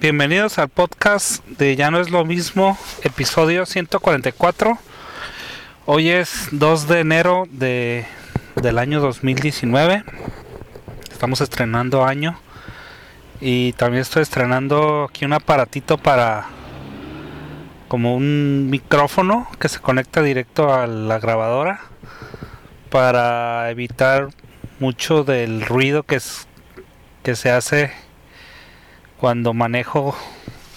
Bienvenidos al podcast de Ya no es lo mismo, episodio 144. Hoy es 2 de enero de, del año 2019. Estamos estrenando año. Y también estoy estrenando aquí un aparatito para como un micrófono que se conecta directo a la grabadora para evitar mucho del ruido que, es, que se hace cuando manejo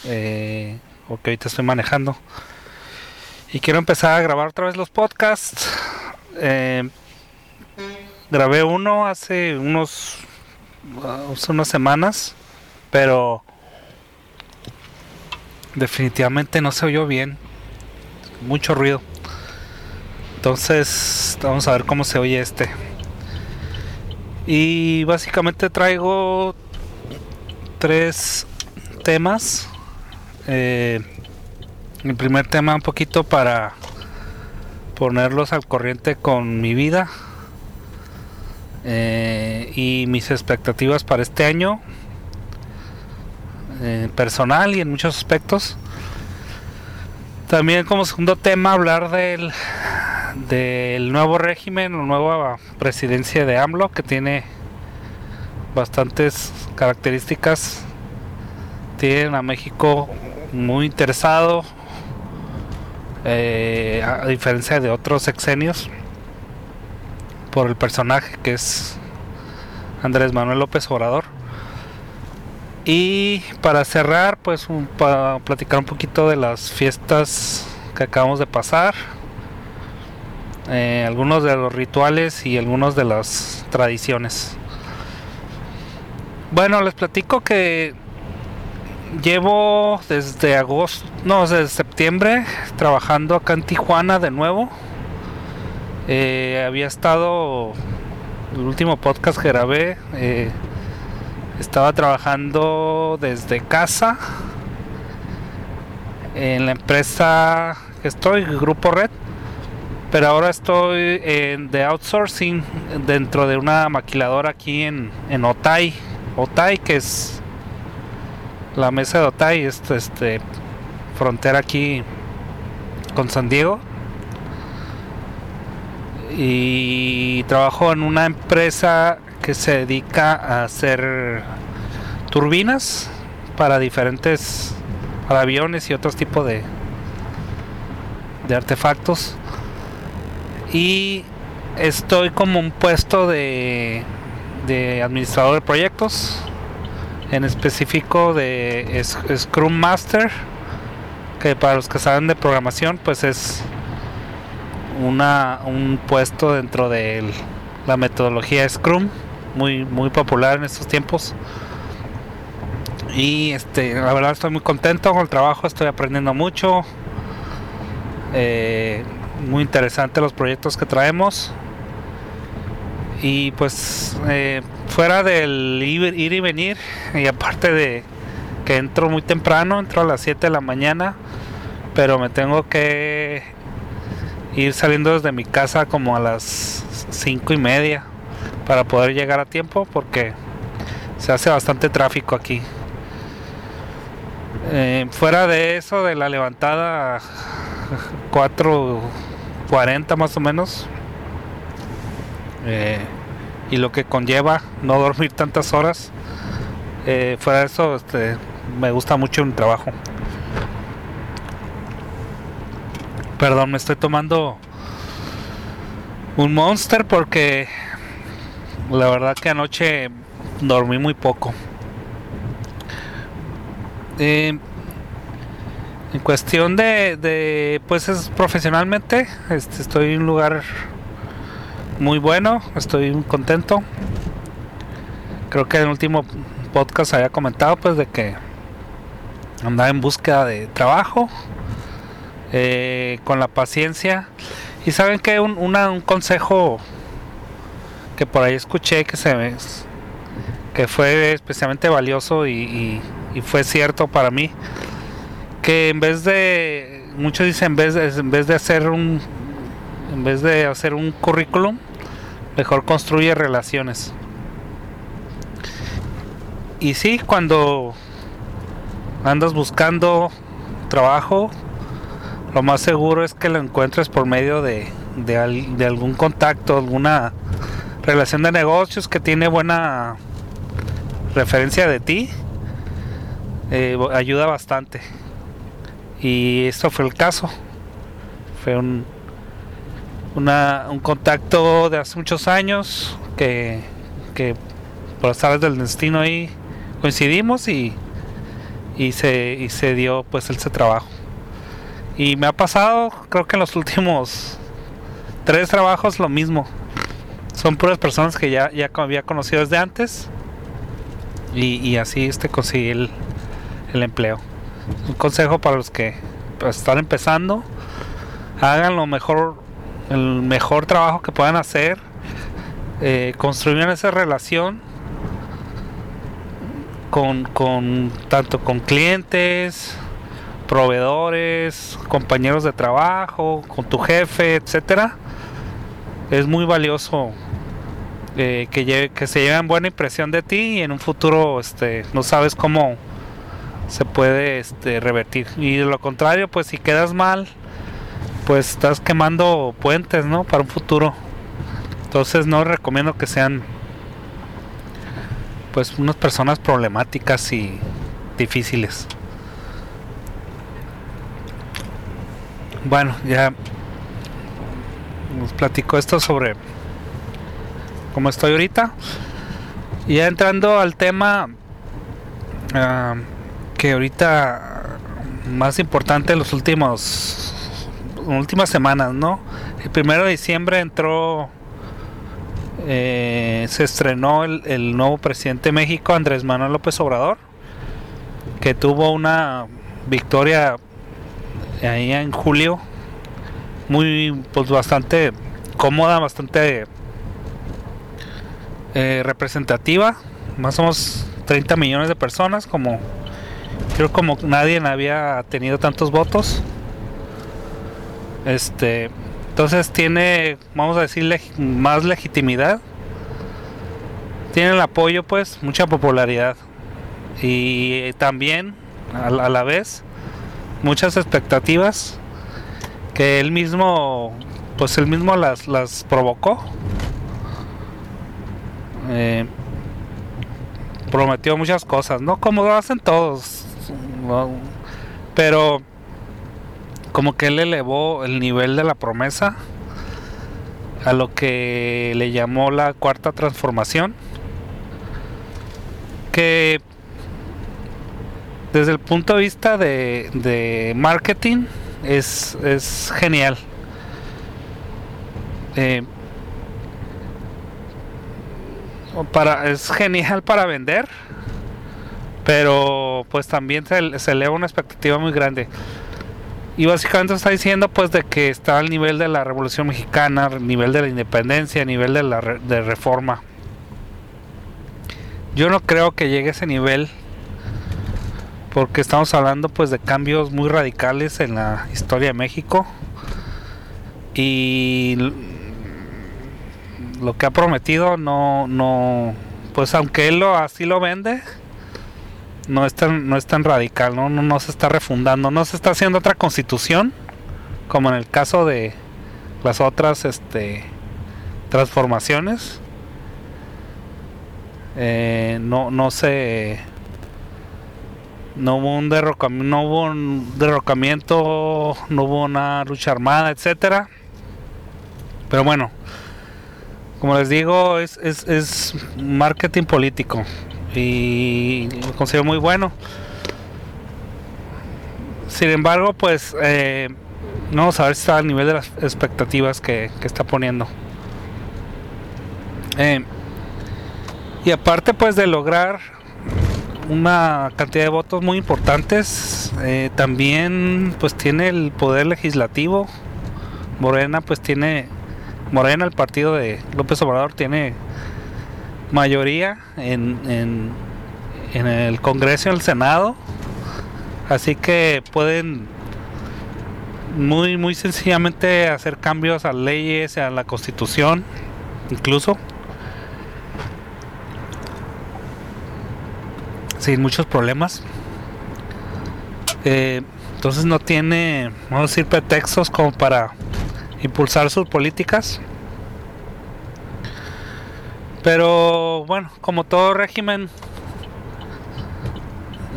eh, o que ahorita estoy manejando. Y quiero empezar a grabar otra vez los podcasts. Eh, grabé uno hace unos hace unas semanas pero definitivamente no se oyó bien. Mucho ruido. Entonces vamos a ver cómo se oye este. Y básicamente traigo tres temas. Eh, el primer tema un poquito para ponerlos al corriente con mi vida eh, y mis expectativas para este año eh, personal y en muchos aspectos. También como segundo tema hablar del, del nuevo régimen, la nueva presidencia de AMLO que tiene bastantes características. Tienen a México muy interesado eh, a diferencia de otros sexenios por el personaje que es Andrés Manuel López Obrador. Y para cerrar pues para platicar un poquito de las fiestas que acabamos de pasar eh, algunos de los rituales y algunos de las tradiciones bueno, les platico que llevo desde agosto, no, desde septiembre trabajando acá en Tijuana de nuevo. Eh, había estado, el último podcast que grabé, eh, estaba trabajando desde casa en la empresa que estoy, Grupo Red, pero ahora estoy en, de outsourcing dentro de una maquiladora aquí en, en Otay Otay, que es la mesa de Otay, este, este frontera aquí con San Diego. Y trabajo en una empresa que se dedica a hacer turbinas para diferentes aviones y otros tipos de de artefactos y estoy como un puesto de de administrador de proyectos, en específico de Scrum Master, que para los que saben de programación, pues es una, un puesto dentro de la metodología Scrum, muy, muy popular en estos tiempos. Y este, la verdad estoy muy contento con el trabajo, estoy aprendiendo mucho. Eh, muy interesante los proyectos que traemos. Y pues eh, fuera del ir, y venir, y aparte de que entro muy temprano, entro a las 7 de la mañana, pero me tengo que ir saliendo desde mi casa como a las 5 y media para poder llegar a tiempo porque se hace bastante tráfico aquí. Eh, fuera de eso, de la levantada 4.40 más o menos, eh, y lo que conlleva no dormir tantas horas. Eh, fuera de eso, este, me gusta mucho mi trabajo. Perdón, me estoy tomando un monster porque la verdad que anoche dormí muy poco. Eh, en cuestión de, de, pues es profesionalmente, este, estoy en un lugar muy bueno, estoy contento. Creo que en el último podcast había comentado pues de que andaba en búsqueda de trabajo, eh, con la paciencia. Y saben que un, un consejo que por ahí escuché que se que fue especialmente valioso y, y, fue cierto para mí que en vez de muchos dicen en vez de, en vez de hacer un en vez de hacer un currículum mejor construye relaciones. Y sí, cuando andas buscando trabajo, lo más seguro es que lo encuentres por medio de, de, algún contacto, alguna relación de negocios que tiene buena referencia de ti. Eh, ayuda bastante. Y esto fue el caso. Fue un, un contacto de hace muchos años que, que por las aves del destino ahí coincidimos y, y, se, y se dio pues ese trabajo. Y me ha pasado, creo que en los últimos tres trabajos lo mismo. Son puras personas que ya, ya había conocido desde antes. Y, así este conseguí el, empleo. Un consejo para los que pues, están empezando. Hagan lo mejor, el mejor trabajo que puedan hacer. Eh, esa relación con, con tanto con clientes, proveedores, compañeros de trabajo, con tu jefe, etcétera, es muy valioso eh, que, que se lleven buena impresión de ti y en un futuro este, no sabes cómo se puede este, revertir. Y de lo contrario, pues si quedas mal, pues estás quemando puentes, ¿no? Para un futuro. Entonces no recomiendo que sean pues unas personas problemáticas y difíciles. Bueno, ya nos platico esto sobre cómo estoy ahorita. Y ya entrando al tema ah, que ahorita más importante en los últimos últimas semanas, ¿no? El primero de diciembre entró, eh, se estrenó el, nuevo presidente de México, Andrés Manuel López Obrador, que tuvo una victoria ahí en julio muy pues bastante cómoda bastante eh, representativa más o menos 30 millones de personas como creo como nadie había tenido tantos votos este entonces tiene vamos a decir más legitimidad tiene el apoyo pues mucha popularidad y también a la vez muchas expectativas que él mismo, pues él mismo las, las provocó. Eh, prometió muchas cosas, ¿no? Como lo hacen todos. Pero como que él elevó el nivel de la promesa a lo que le llamó la cuarta transformación. Que desde el punto de vista de, marketing es, genial. Eh, para, es genial para vender, pero pues también se, eleva una expectativa muy grande. Y básicamente está diciendo pues de que está al nivel de la Revolución Mexicana, nivel de la independencia, nivel de la de reforma. Yo no creo que llegue a ese nivel porque estamos hablando pues de cambios muy radicales en la historia de México y lo que ha prometido no no pues aunque él lo así lo vende no es tan no es tan radical no no, se está refundando no se está haciendo otra constitución como en el caso de las otras este transformaciones. Eh, no no se no hubo un derrocamiento, no hubo un derrocamiento, no hubo una lucha armada, etcétera. Pero bueno, como les digo, es, es, marketing político y lo considero muy bueno. Sin embargo, pues eh, vamos a ver si está al nivel de las expectativas que, está poniendo. Eh, y aparte, pues de lograr una cantidad de votos muy importantes. Eh, también pues tiene el poder legislativo. Morena pues tiene, Morena el partido de López Obrador tiene mayoría en, en, en el Congreso y el Senado. Así que pueden muy muy sencillamente hacer cambios a leyes, a la constitución, incluso sin muchos problemas. Eh, entonces no tiene, vamos a decir, pretextos como para impulsar sus políticas. Pero bueno, como todo régimen,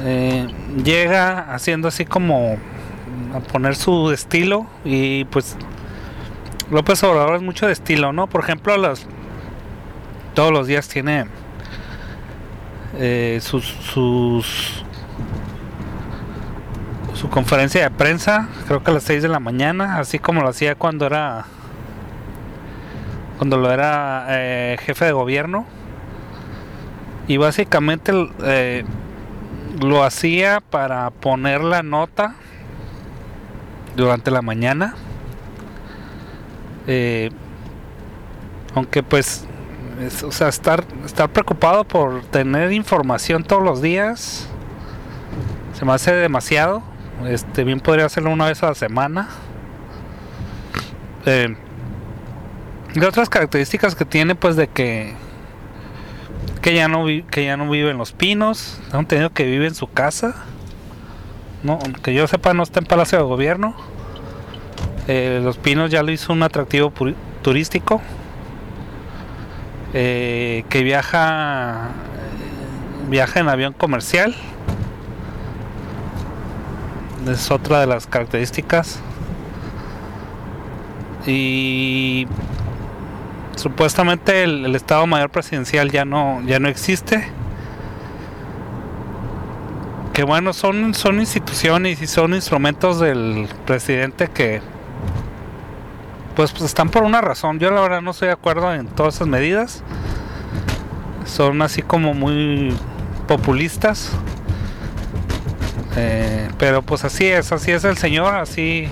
eh, llega haciendo así como a poner su estilo y pues López Obrador es mucho de estilo, ¿no? Por ejemplo, todos los días tiene eh, sus, sus su conferencia de prensa, creo que a las 6 de la mañana, así como lo hacía cuando era cuando lo era eh, jefe de gobierno. Y básicamente eh, lo hacía para poner la nota durante la mañana. Eh, aunque pues, o sea, estar, estar preocupado por tener información todos los días se me hace demasiado. Este, bien podría hacerlo una vez a la semana. Y otras características que tiene, pues, de que que ya no que ya no vive en los pinos, tengo entendido que vive en su casa. No, que yo sepa no está en Palacio de Gobierno. Eh, los Pinos ya lo hizo un atractivo turístico. Eh, que viaja viaja en avión comercial. Es otra de las características. Y supuestamente el, Estado Mayor Presidencial ya no, ya no existe. Que bueno, son, son instituciones y son instrumentos del presidente que pues, pues, están por una razón. Yo la verdad no estoy de acuerdo en todas esas medidas. Son así como muy populistas. Eh, pero pues así es, así es el señor, así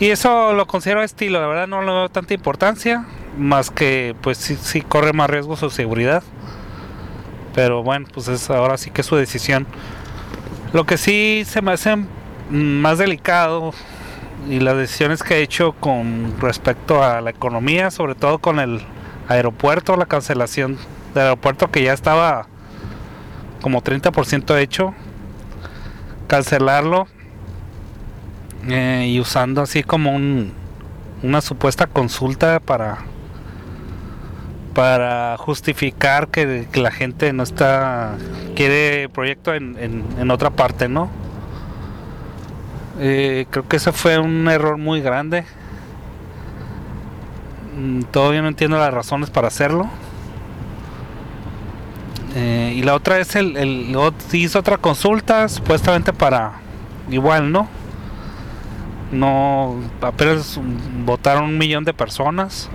y eso lo considero estilo, la verdad no le veo tanta importancia, más que pues sí, corre más riesgo su seguridad. Pero bueno, pues es ahora sí que es su decisión. Lo que sí se me hace más delicado y las decisiones que ha hecho con respecto a la economía, sobre todo con el aeropuerto, la cancelación del aeropuerto que ya estaba como 30% hecho, cancelarlo eh, y usando así como un, una supuesta consulta para para justificar que, la gente no está quiere proyecto en, en, otra parte no eh, creo que ese fue un error muy grande. Mm, todavía no entiendo las razones para hacerlo. Eh, y la otra es el, el hizo otra consulta supuestamente para igual no no apenas votaron un millón de personas.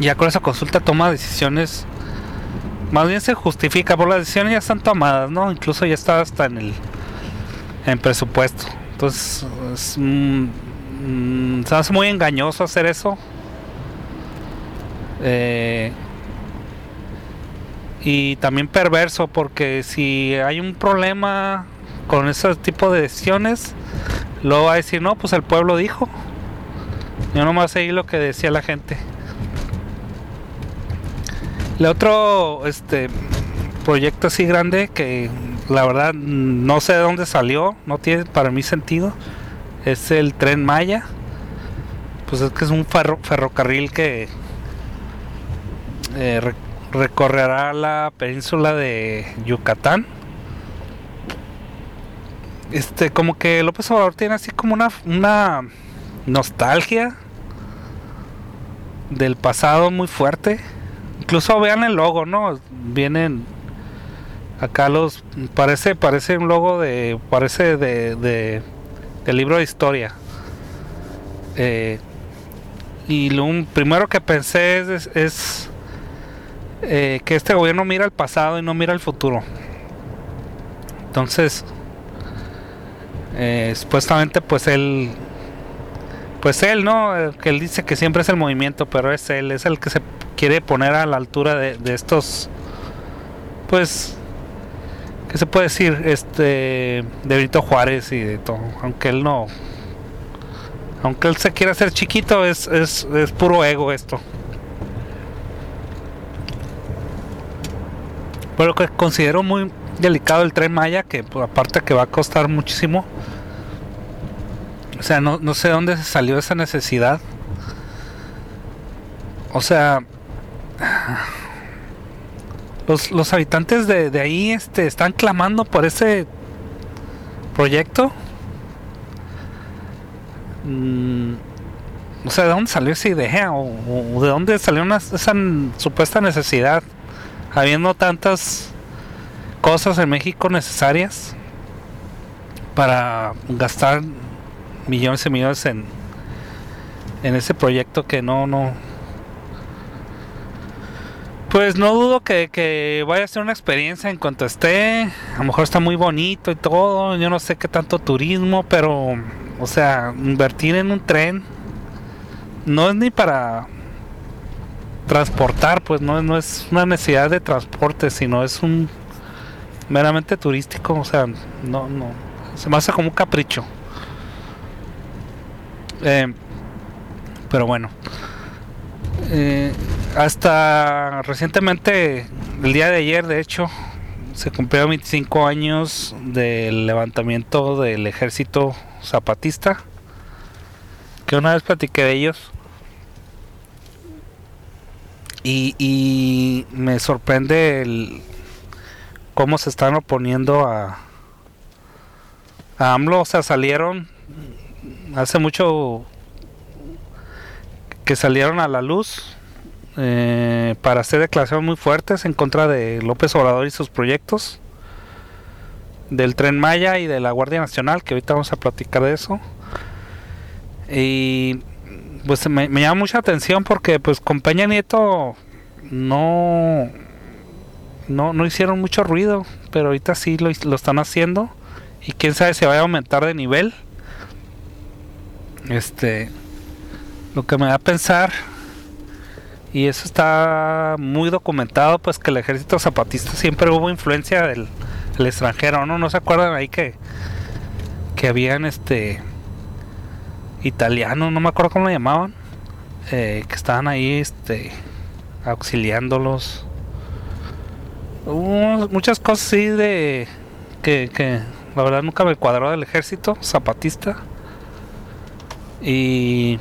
Ya con esa consulta toma decisiones. Más bien se justifica, por las decisiones ya están tomadas, ¿no? Incluso ya está hasta en el en presupuesto. Entonces, mm, se hace muy engañoso hacer eso. Eh, y también perverso, porque si hay un problema con ese tipo de decisiones, Luego va a decir, no, pues el pueblo dijo. Yo no a seguir lo que decía la gente. El otro este proyecto así grande que la verdad no sé de dónde salió, no tiene para mí sentido, es el tren Maya. Pues es que es un ferrocarril que eh, recorrerá la península de Yucatán este, como que López Obrador tiene así como una, una nostalgia del pasado muy fuerte. Incluso vean el logo, ¿no? Vienen acá los parece parece un logo de parece de, de, libro de historia. Eh, y lo primero que pensé es, es eh, que este gobierno mira el pasado y no mira el futuro. Entonces, eh, supuestamente pues él pues él no que él dice que siempre es el movimiento pero es él es el que se quiere poner a la altura de, estos pues qué se puede decir este de Benito Juárez y de todo. Aunque él no aunque él se quiera hacer chiquito es, es, es puro ego esto. Pero que considero muy delicado el tren Maya, que pues, aparte que va a costar muchísimo. O sea, no, no sé dónde salió esa necesidad. O sea, los, los habitantes de, de, ahí este, están clamando por ese proyecto. Mm, o sea, ¿de dónde salió esa idea? ¿O, de dónde salió esa supuesta necesidad? Habiendo tantas cosas en México necesarias para gastar millones y millones en, en ese proyecto que no, no. Pues no dudo que, que vaya a ser una experiencia en cuanto esté. A lo mejor está muy bonito y todo. Yo no sé qué tanto turismo, pero, o sea, invertir en un tren no es ni para transportar, pues no, no es una necesidad de transporte, sino es un meramente turístico, o sea, no, no, se me hace como un capricho. Eh, pero bueno, eh, hasta recientemente, el día de ayer, de hecho, se cumplieron 25 años del levantamiento del ejército zapatista, que una vez platiqué de ellos. Y, me sorprende el, cómo se están oponiendo a, a AMLO. O sea, salieron hace mucho que salieron a la luz eh, para hacer declaraciones muy fuertes en contra de López Obrador y sus proyectos del tren Maya y de la Guardia Nacional, que ahorita vamos a platicar de eso. Y pues me, llama mucha atención porque pues con Peña Nieto no no, no hicieron mucho ruido, pero ahorita sí lo, lo están haciendo. Y quién sabe si vaya a aumentar de nivel. Este, lo que me da a pensar, y eso está muy documentado, pues que el ejército zapatista siempre hubo influencia del, extranjero, ¿no? ¿No se acuerdan ahí que, que habían este italianos, no me acuerdo cómo lo llamaban, eh, que estaban ahí este auxiliándolos Hubo muchas cosas sí de que, que la verdad nunca me cuadró del ejército zapatista. Y,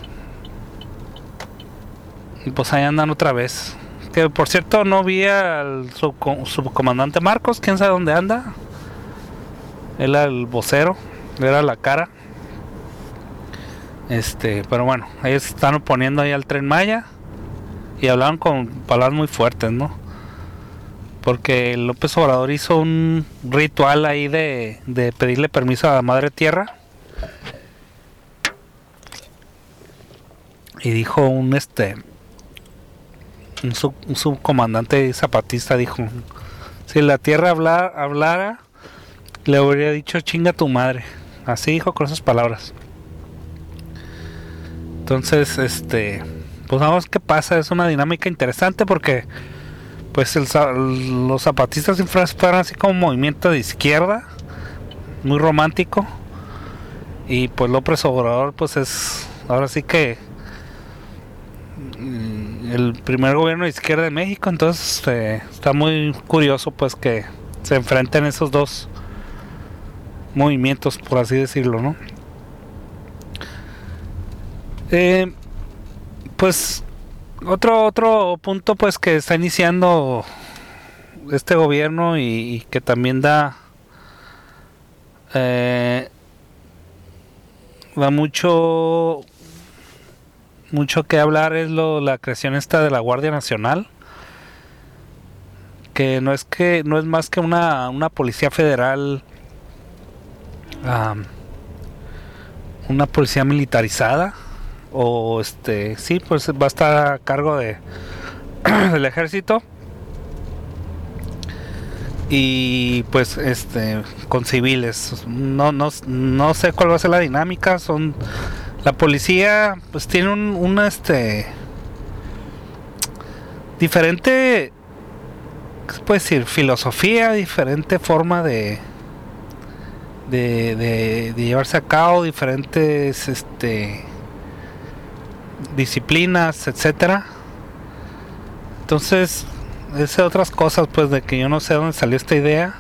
pues ahí andan otra vez. Que por cierto no vi al subcomandante Marcos, quién sabe dónde anda. Él era el vocero, era la cara. Este, pero bueno, ellos están oponiendo ahí al tren Maya y hablaban con palabras muy fuertes, ¿no? porque López Obrador hizo un ritual ahí de, pedirle permiso a la Madre Tierra. Y dijo un este un, subcomandante zapatista dijo si la tierra hablara le habría dicho chinga tu madre así dijo con esas palabras. Entonces este pues vamos qué pasa. Es una dinámica interesante porque pues los zapatistas fueron así como un movimiento de izquierda, muy romántico. Y pues López Obrador pues es ahora sí que el primer gobierno de izquierda de México, entonces eh, está muy curioso pues que se enfrenten esos dos movimientos, por así decirlo, ¿no? Eh, pues otro, otro punto pues que está iniciando este gobierno y, que también da eh, da mucho mucho que hablar es lo la creación esta de la Guardia Nacional que no es que no es más que una, una policía federal una policía militarizada o este sí pues va a estar a cargo de del ejército. Y pues este con civiles. No, no, no sé cuál va a ser la dinámica son la policía pues tiene un, este diferente ¿qué se puede decir? filosofía diferente forma de, de llevarse a cabo diferentes este disciplinas, etcétera. Entonces, es otras cosas, pues, de que yo no sé dónde salió esta idea.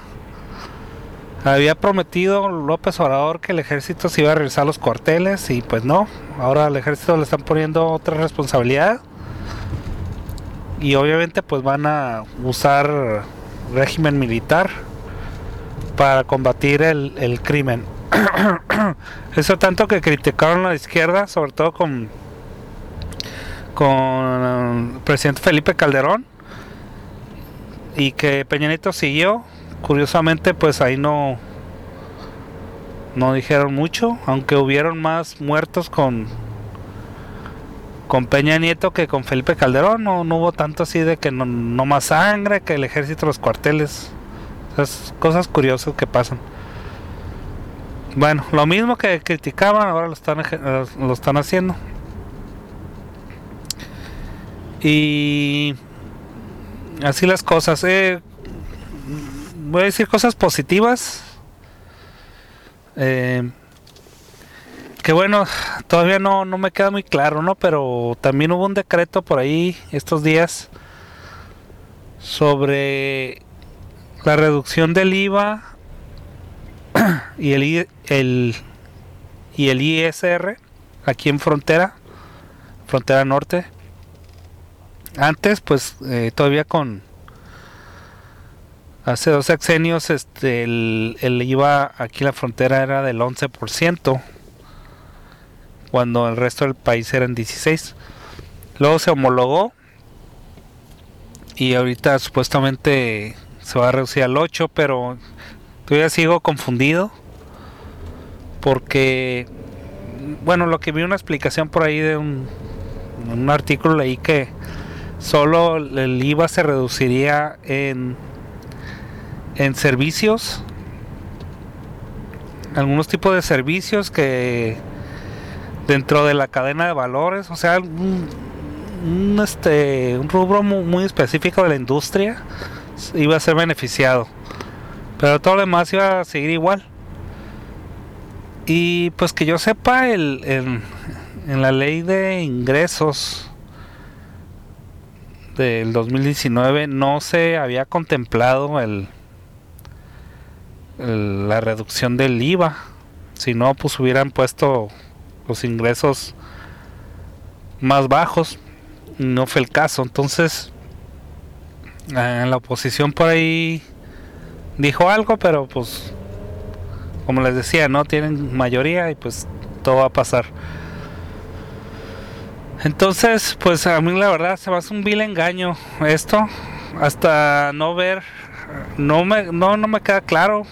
Había prometido López Obrador que el ejército se iba a realizar los cuarteles y pues no. Ahora al ejército le están poniendo otra responsabilidad. Y obviamente pues van a usar régimen militar para combatir el, crimen. Eso tanto que criticaron a la izquierda, sobre todo con, con el presidente Felipe Calderón, y que Peña Nieto siguió Curiosamente, pues ahí no no dijeron mucho, aunque hubieron más muertos con con Peña Nieto que con Felipe Calderón, no, hubo tanto así de que no, más sangre, que el ejército, los cuarteles, esas cosas curiosas que pasan. Bueno, lo mismo que criticaban, ahora lo están, lo están haciendo. Y así las cosas. Eh, voy a decir cosas positivas. Eh, que bueno, todavía no, no me queda muy claro, ¿no? Pero también hubo un decreto por ahí estos días sobre la reducción del IVA y el, el, y el ISR aquí en frontera, frontera norte. Antes, pues eh, todavía con Hace dos sexenios este, el, IVA aquí en la frontera era del 11%, cuando el resto del país era en 16%. Luego se homologó y ahorita supuestamente se va a reducir al 8%, pero todavía sigo confundido porque, bueno, lo que vi una explicación por ahí de un, un artículo leí que solo el IVA se reduciría en en servicios, algunos tipos de servicios que dentro de la cadena de valores, o sea, un, este, un rubro muy, específico de la industria iba a ser beneficiado, pero todo lo demás iba a seguir igual. Y pues que yo sepa, el, en la ley de ingresos del 2019 no se había contemplado el la reducción del IVA. Si no, pues hubieran puesto los ingresos más bajos. No fue el caso. Entonces, en la oposición por ahí dijo algo, pero pues, como les decía, no tienen mayoría y pues todo va a pasar. Entonces, pues a mí la verdad se me hace un vil engaño esto. Hasta no ver, no me, no, no me queda claro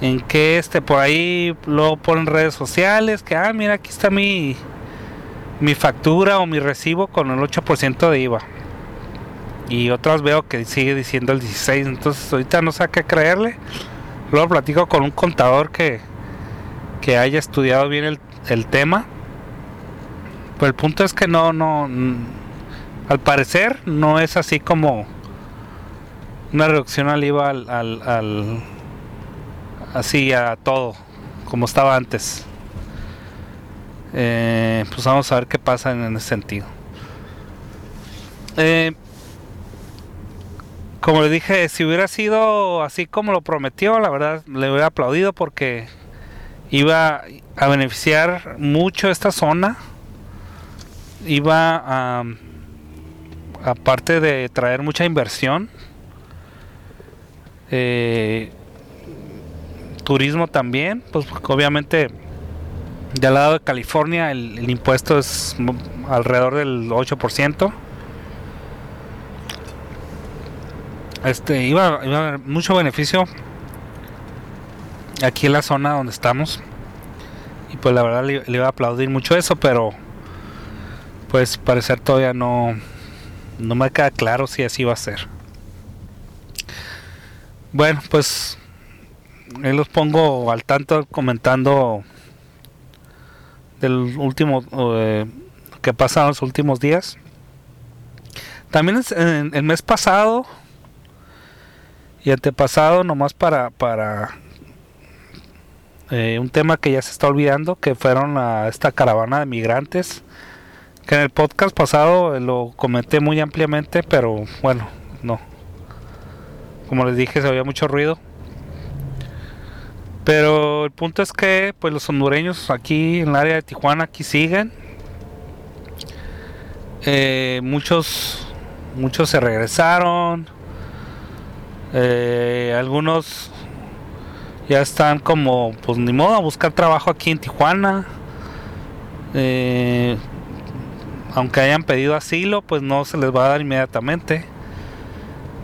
en que este por ahí lo ponen redes sociales que ah mira aquí está mi mi factura o mi recibo con el 8% de IVA. Y otras veo que sigue diciendo el 16 entonces ahorita no sé a qué creerle. Luego platico con un contador que que haya estudiado bien el, el tema. Pero el punto es que no no al parecer no es así como una reducción al IVA al así a todo, como estaba antes. Eh, pues vamos a ver qué pasa en, ese sentido. Eh, como le dije, si hubiera sido así como lo prometió, la verdad le hubiera aplaudido porque iba a beneficiar mucho esta zona. Iba a, aparte de traer mucha inversión, eh, turismo también, pues obviamente del lado de California el, impuesto es alrededor del 8%. Este iba, a haber mucho beneficio aquí en la zona donde estamos. Y pues la verdad le, le iba a aplaudir mucho eso, pero pues parecer todavía no no me queda claro si así va a ser. Bueno, pues ahí los pongo al tanto comentando del último eh, que pasa en los últimos días. También el mes pasado y antepasado, nomás para, para eh, un tema que ya se está olvidando, que fueron a esta caravana de migrantes, que en el podcast pasado lo comenté muy ampliamente, pero bueno, no. Como les dije, se había mucho ruido Pero el punto es que pues los hondureños aquí en el área de Tijuana aquí siguen. Eh, muchos muchos se regresaron. Eh, algunos ya están como pues ni modo a buscar trabajo aquí en Tijuana. Eh, aunque hayan pedido asilo, pues no se les va a dar inmediatamente.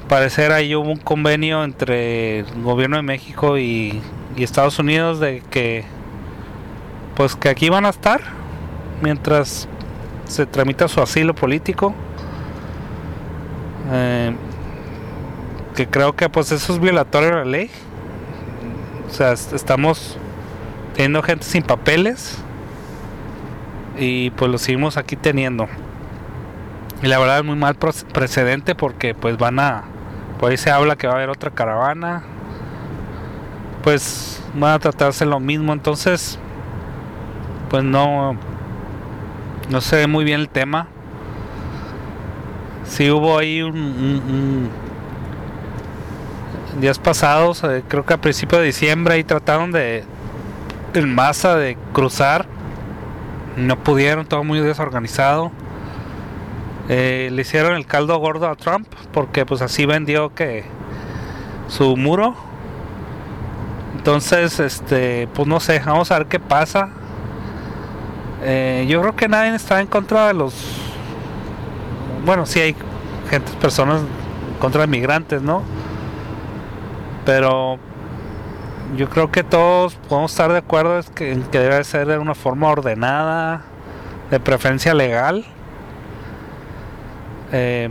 Parecer ahí hubo un convenio entre el gobierno de México y, Estados Unidos de que pues que aquí van a estar mientras se tramita su asilo político. Eh, que creo que pues eso es violatorio de la ley. O sea, estamos teniendo gente sin papeles y pues lo seguimos aquí teniendo. Y la verdad es muy mal precedente porque pues van a, por ahí se habla que va a haber otra caravana, pues van a tratarse lo mismo, entonces pues no, no se ve muy bien el tema. Si hubo ahí un, días pasados, eh, creo que a principios de diciembre, ahí trataron de en masa de cruzar no pudieron, todo muy desorganizado. Eh, le hicieron el caldo gordo a Trump porque pues así vendió que su muro. Entonces, este, pues no sé, vamos a ver qué pasa. Eh, yo creo que nadie está en contra de los, bueno, sí hay gente, personas contra de migrantes, ¿no? Pero yo creo que todos podemos estar de acuerdo en que debe ser de una forma ordenada, de preferencia legal. Eh,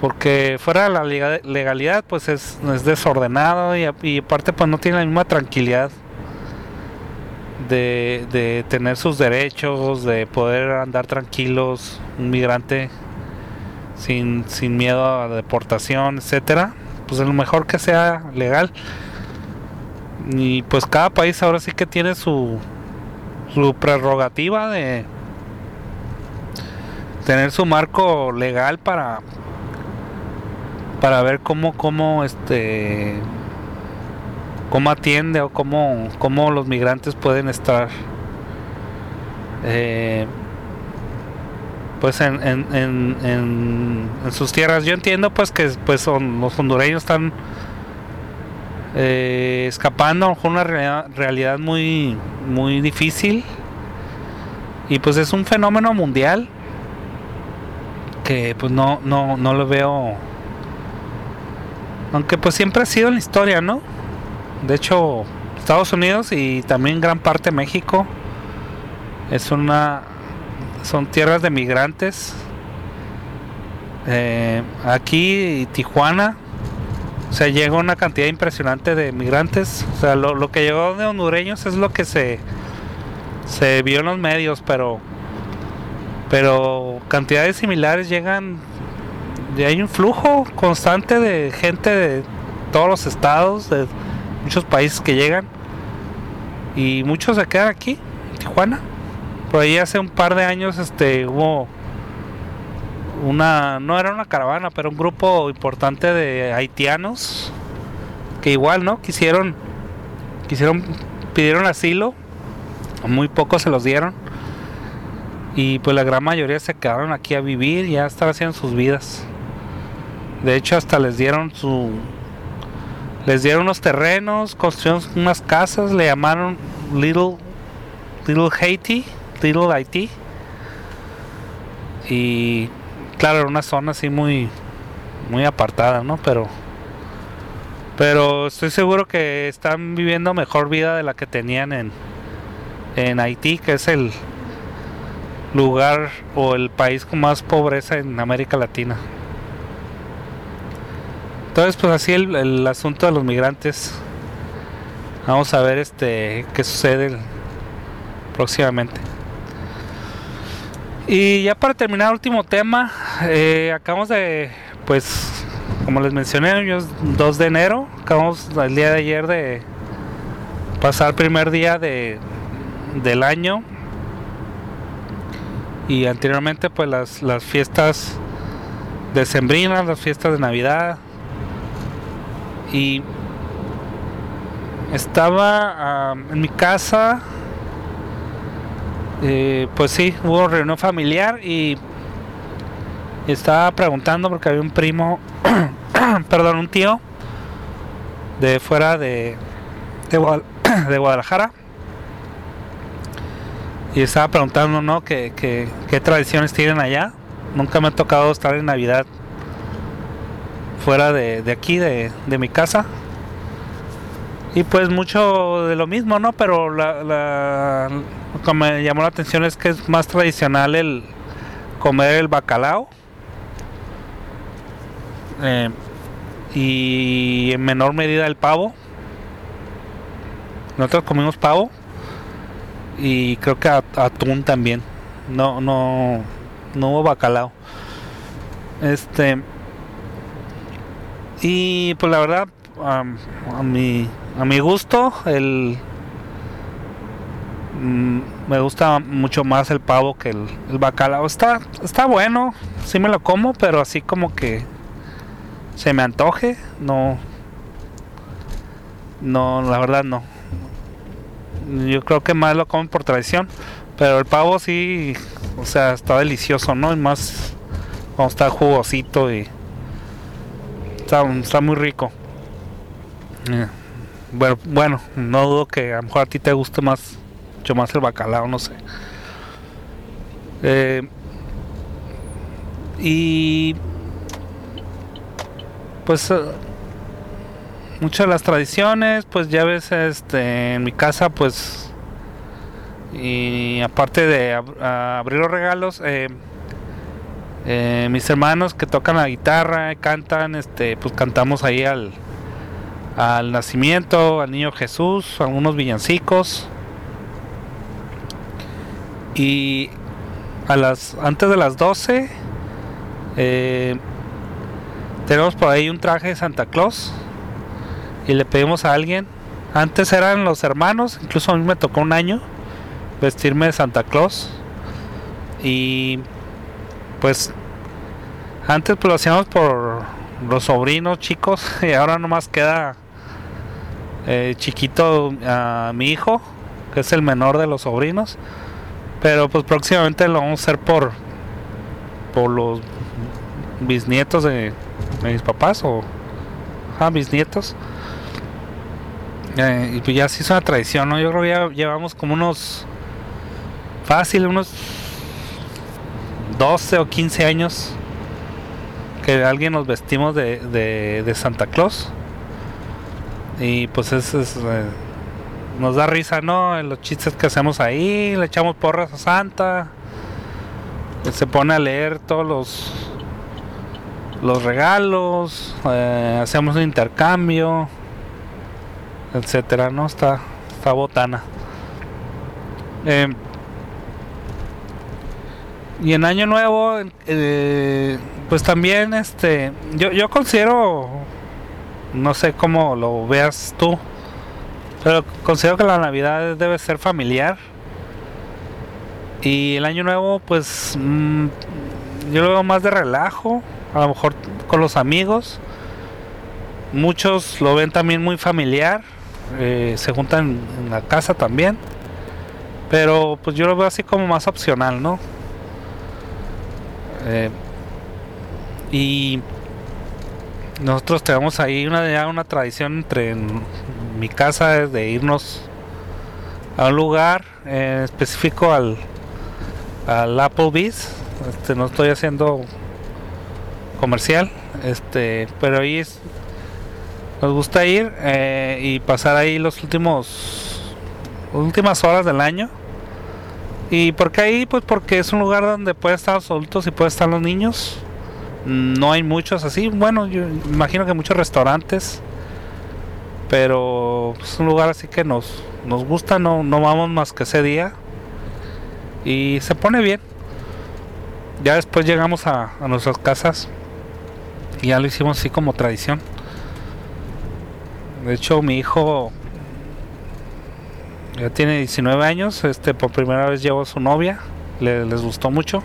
porque fuera de la legalidad pues es, desordenado y, aparte pues no tiene la misma tranquilidad de, de, tener sus derechos, de poder andar tranquilos, un migrante sin, sin miedo a deportación, etcétera pues es lo mejor que sea legal. Y pues cada país ahora sí que tiene su, su prerrogativa de tener su marco legal para para ver cómo cómo este cómo atiende o cómo, cómo los migrantes pueden estar eh, pues en, en, en, sus tierras. Yo entiendo pues que pues son, los hondureños están eh, escapando con una realidad, muy, muy difícil. Y pues es un fenómeno mundial que pues no, no, no lo veo. Aunque pues siempre ha sido en la historia, ¿no? De hecho, Estados Unidos y también gran parte de México es una son tierras de migrantes. Eh, aquí Tijuana, o sea, llega una cantidad impresionante de migrantes. O sea, lo, que llegó de hondureños es lo que se, se vio en los medios, pero, pero cantidades similares llegan. Y hay un flujo constante de gente de todos los estados, de muchos países que llegan. Y muchos se quedan aquí, en Tijuana. Por ahí hace un par de años este hubo una no era una caravana, pero un grupo importante de haitianos que igual, ¿no? Quisieron quisieron pidieron asilo, muy pocos se los dieron. Y pues la gran mayoría se quedaron aquí a vivir, ya están haciendo sus vidas. De hecho, hasta les dieron su les dieron unos terrenos, construyeron unas casas, le llamaron Little Little Haiti Little Haití. Y claro, era una zona así muy muy apartada, ¿no? Pero pero estoy seguro que están viviendo mejor vida de la que tenían en en Haití, que es el lugar o el país con más pobreza en América Latina. Entonces, pues así el, el asunto de los migrantes. Vamos a ver este qué sucede próximamente. Y ya para terminar, último tema, eh, acabamos de, pues, como les mencioné, el 2 de enero, acabamos el día de ayer de pasar el primer día de, del año. Y anteriormente, pues, las, las fiestas decembrinas, las fiestas de Navidad. Y estaba en mi casa. eh, pues sí, hubo reunión familiar y estaba preguntando porque había un primo, perdón, un tío de fuera de, de, Guadal- de Guadalajara. Y estaba preguntando, ¿no? ¿Qué, qué, qué tradiciones tienen allá? Nunca me ha tocado estar en Navidad fuera de, de aquí, de, de mi casa. Y pues mucho de lo mismo, ¿no? Pero la, la- lo que me llamó la atención es que es más tradicional el comer el bacalao. Eh, y en menor medida el pavo. Nosotros comimos pavo y creo que at- atún también. No, no, no hubo bacalao. Este y pues la verdad am, a mi a mi gusto el mm, me gusta mucho más el pavo que el, bacalao. Está está bueno, sí me lo como, pero así como que se me antoje, no no, la verdad no. Yo creo que más lo comen por tradición, pero el pavo sí, o sea, está delicioso, ¿no? Y más cuando está jugosito y está, muy rico. Eh, Bueno, bueno, no dudo que a lo mejor a ti te guste más, mucho más el bacalao, no sé. Eh, y pues eh, muchas de las tradiciones, pues ya ves, este, en mi casa, pues, y aparte de abrir los regalos, eh, mis hermanos que tocan la guitarra, cantan, este, pues cantamos ahí al, al nacimiento, al niño Jesús, algunos villancicos. Y a las antes de las 12 eh, tenemos por ahí un traje de Santa Claus y le pedimos a alguien. Antes eran los hermanos, incluso a mí me tocó un año vestirme de Santa Claus. Y pues antes pues lo hacíamos por los sobrinos chicos y ahora nomás queda eh, chiquito a mi hijo, que es el menor de los sobrinos. Pero pues próximamente lo vamos a hacer por por los bisnietos de, mis papás o ah, bisnietos. Eh, y pues ya sí es una tradición, ¿no? Yo creo que ya llevamos como unos fácil, unos 12 o 15 años que alguien nos vestimos de, de, Santa Claus. Y pues es, eh, nos da risa, ¿no? Los chistes que hacemos ahí, le echamos porras a Santa. Se pone a leer todos los los regalos, eh, hacemos un intercambio, etcétera, ¿no? Está, está botana. Eh, y en Año Nuevo, eh, pues también, este, yo, yo considero, no sé cómo lo veas tú, pero considero que la Navidad debe ser familiar. Y el Año Nuevo, pues, mm, yo lo veo más de relajo, a lo mejor con los amigos. Muchos lo ven también muy familiar, eh, se juntan en la casa también. Pero pues yo lo veo así como más opcional, ¿no? Eh, y nosotros tenemos ahí una, ya una tradición entre en mi casa es de irnos a un lugar eh, específico al, al Applebee's. Este, no estoy haciendo comercial, este, pero ahí es, nos gusta ir eh, y pasar ahí los últimos últimas horas del año. ¿Y por qué ahí? Pues porque es un lugar donde pueden estar los adultos y pueden estar los niños. No hay muchos así. Bueno, yo imagino que muchos restaurantes. Pero es un lugar así que nos, nos gusta. No, no vamos más que ese día. Y se pone bien. Ya después llegamos a, a nuestras casas. Y ya lo hicimos así como tradición. De hecho, mi hijo ya tiene 19 años, este por primera vez llevó a su novia, le- les gustó mucho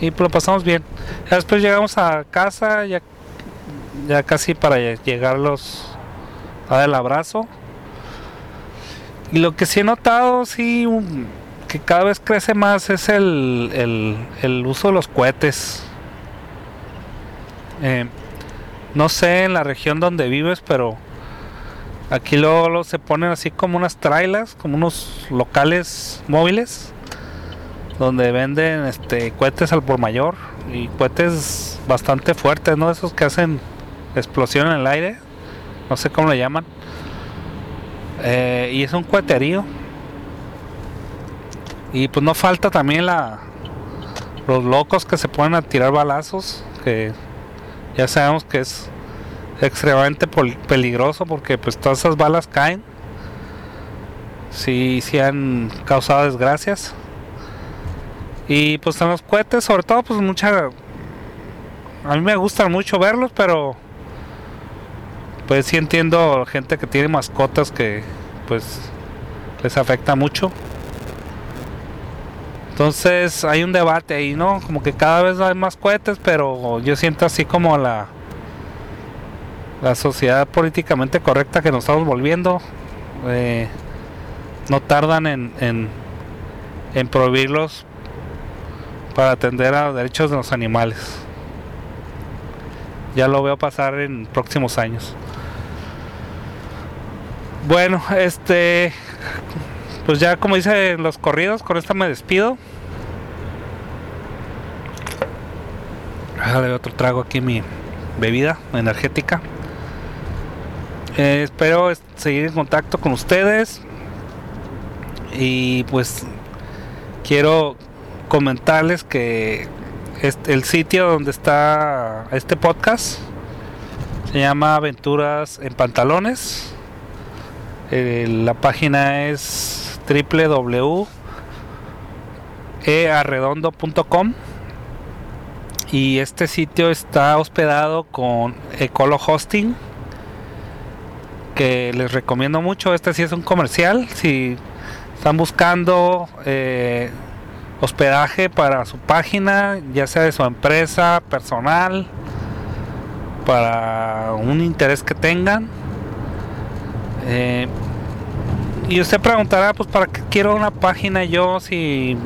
y pues lo pasamos bien. Ya después llegamos a casa, ya, ya casi para lle- llegar los a dar el abrazo Y lo que sí he notado, sí, que cada vez crece más es el, el, uso de los cohetes. Eh, no sé en la región donde vives, pero aquí luego, se ponen así como unas trailas, como unos locales móviles, donde venden este cohetes al por mayor y cohetes bastante fuertes, ¿no? Esos que hacen explosión en el aire, no sé cómo le llaman. Eh, y es un coheterío. Y pues no falta también la los locos que se ponen a tirar balazos, que ya sabemos que es extremadamente peligroso porque pues todas esas balas caen. Si sí, han causado desgracias. Y pues en los cohetes, sobre todo pues mucha a mí me gustan mucho verlos, pero pues sí entiendo gente que tiene mascotas que pues les afecta mucho. Entonces hay un debate ahí, ¿no? Como que cada vez hay más cohetes, pero yo siento así como la la sociedad políticamente correcta que nos estamos volviendo. Eh, no tardan en, en, prohibirlos para atender a los derechos de los animales. Ya lo veo pasar en próximos años. Bueno, este, pues ya como dice los corridos, con esta me despido. Déjale otro trago aquí mi bebida energética. Eh, espero seguir en contacto con ustedes. Y pues quiero comentarles que el sitio donde está este podcast se llama Aventuras en Pantalones. Eh, la página es www.earredondo.com y este sitio está hospedado con Ecolo Hosting que les recomiendo mucho. Este sí es un comercial. Si están buscando eh, hospedaje para su página, ya sea de su empresa, personal, para un interés que tengan. Eh, y usted preguntará, pues, ¿para qué quiero una página yo si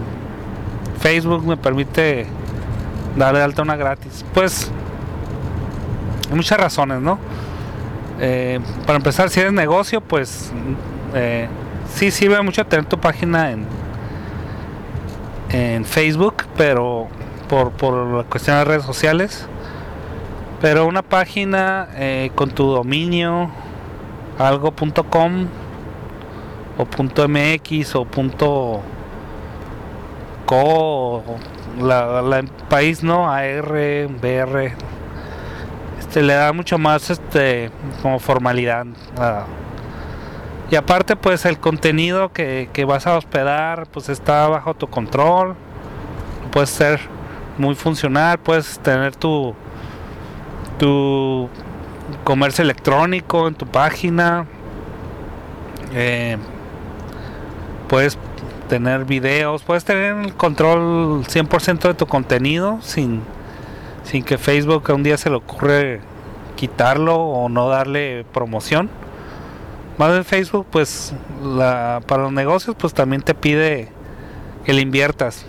Facebook me permite darle alta una gratis? Pues, hay muchas razones, ¿no? Eh, para empezar, si eres negocio, pues, eh, sí sirve mucho tener tu página en en Facebook, pero por, por la cuestión de redes sociales. Pero una página eh, con tu dominio, algo.com o .mx o punto .co, la, la país no, AR, BR, este le da mucho más este como formalidad y aparte pues el contenido que, vas a hospedar pues está bajo tu control. Puedes ser muy funcional, puedes tener tu, tu comercio electrónico en tu página. Eh, puedes tener videos, puedes tener el control 100% de tu contenido sin, sin que Facebook un día se le ocurre quitarlo o no darle promoción. Más en Facebook, pues la, para los negocios, pues también te pide que le inviertas.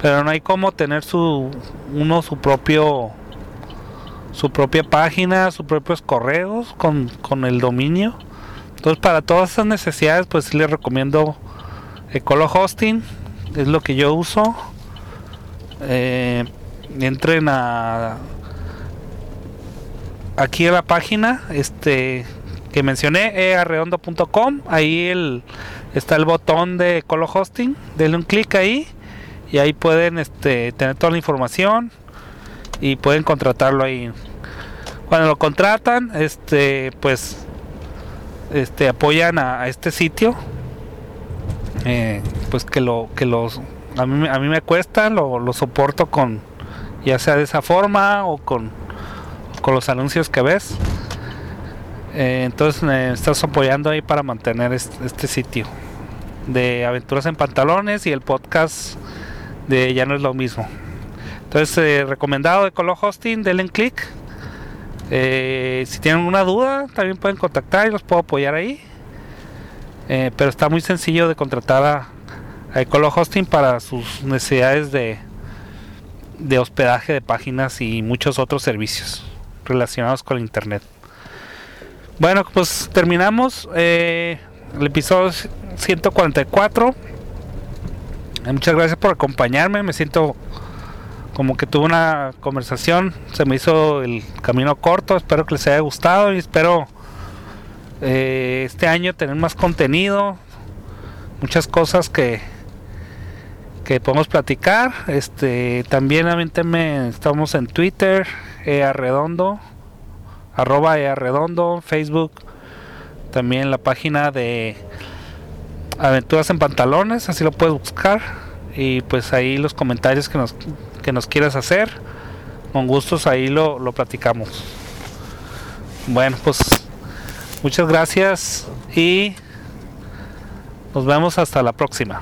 Pero no hay como tener su uno su propio su propia página, sus propios correos con, con el dominio. Entonces para todas esas necesidades, pues les recomiendo Ecolo Hosting, es lo que yo uso. Eh, entren a aquí a la página, este que mencioné, earredondo.com. Ahí el, está el botón de Colo Hosting. Denle un clic ahí y ahí pueden este, tener toda la información y pueden contratarlo ahí. Cuando lo contratan, este, pues, este, apoyan a, este sitio. Eh, pues que lo, que los, a mí, a mí me cuesta, lo, lo soporto con, ya sea de esa forma o con, con los anuncios que ves. Eh, entonces me estás apoyando ahí para mantener este, sitio de aventuras en pantalones y el podcast de ya no es lo mismo. Entonces eh, recomendado de Colo Hosting, denle en clic. Eh, si tienen alguna duda también pueden contactar y los puedo apoyar ahí. Pero está muy sencillo de contratar a, a Ecolo Hosting para sus necesidades de, de hospedaje de páginas y muchos otros servicios relacionados con internet. Bueno, pues terminamos eh, el episodio 144. Eh, muchas gracias por acompañarme. Me siento como que tuve una conversación. Se me hizo el camino corto. Espero que les haya gustado y espero eh, este año tener más contenido. Muchas cosas que, que podemos platicar. Este, también avéntenme, estamos en Twitter, earredondo, arroba earredondo, Facebook, también la página de Aventuras en Pantalones, así lo puedes buscar. Y pues ahí los comentarios que nos, que nos quieras hacer, con gustos ahí lo, lo platicamos. Bueno, pues muchas gracias y nos vemos hasta la próxima.